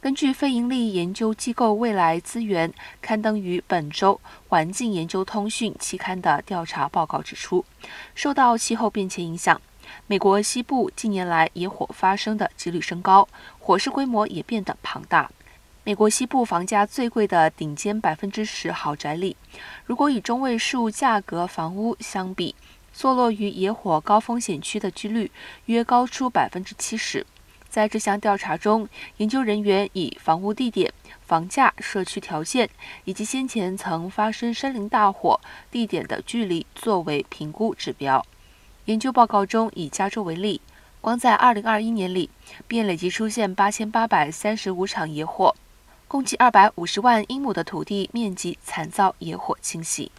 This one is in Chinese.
根据非营利研究机构未来资源刊登于本周《环境研究通讯》期刊的调查报告指出，受到气候变迁影响，美国西部近年来野火发生的几率升高，火势规模也变得庞大。美国西部房价最贵的顶尖百分之十豪宅里，如果以中位数价格房屋相比，坐落于野火高风险区的几率约高出百分之七十。在这项调查中，研究人员以房屋地点、房价、社区条件以及先前曾发生森林大火地点的距离作为评估指标。研究报告中以加州为例，光在2021年里便累计出现8835场野火，共计250万英亩的土地面积惨遭野火侵袭。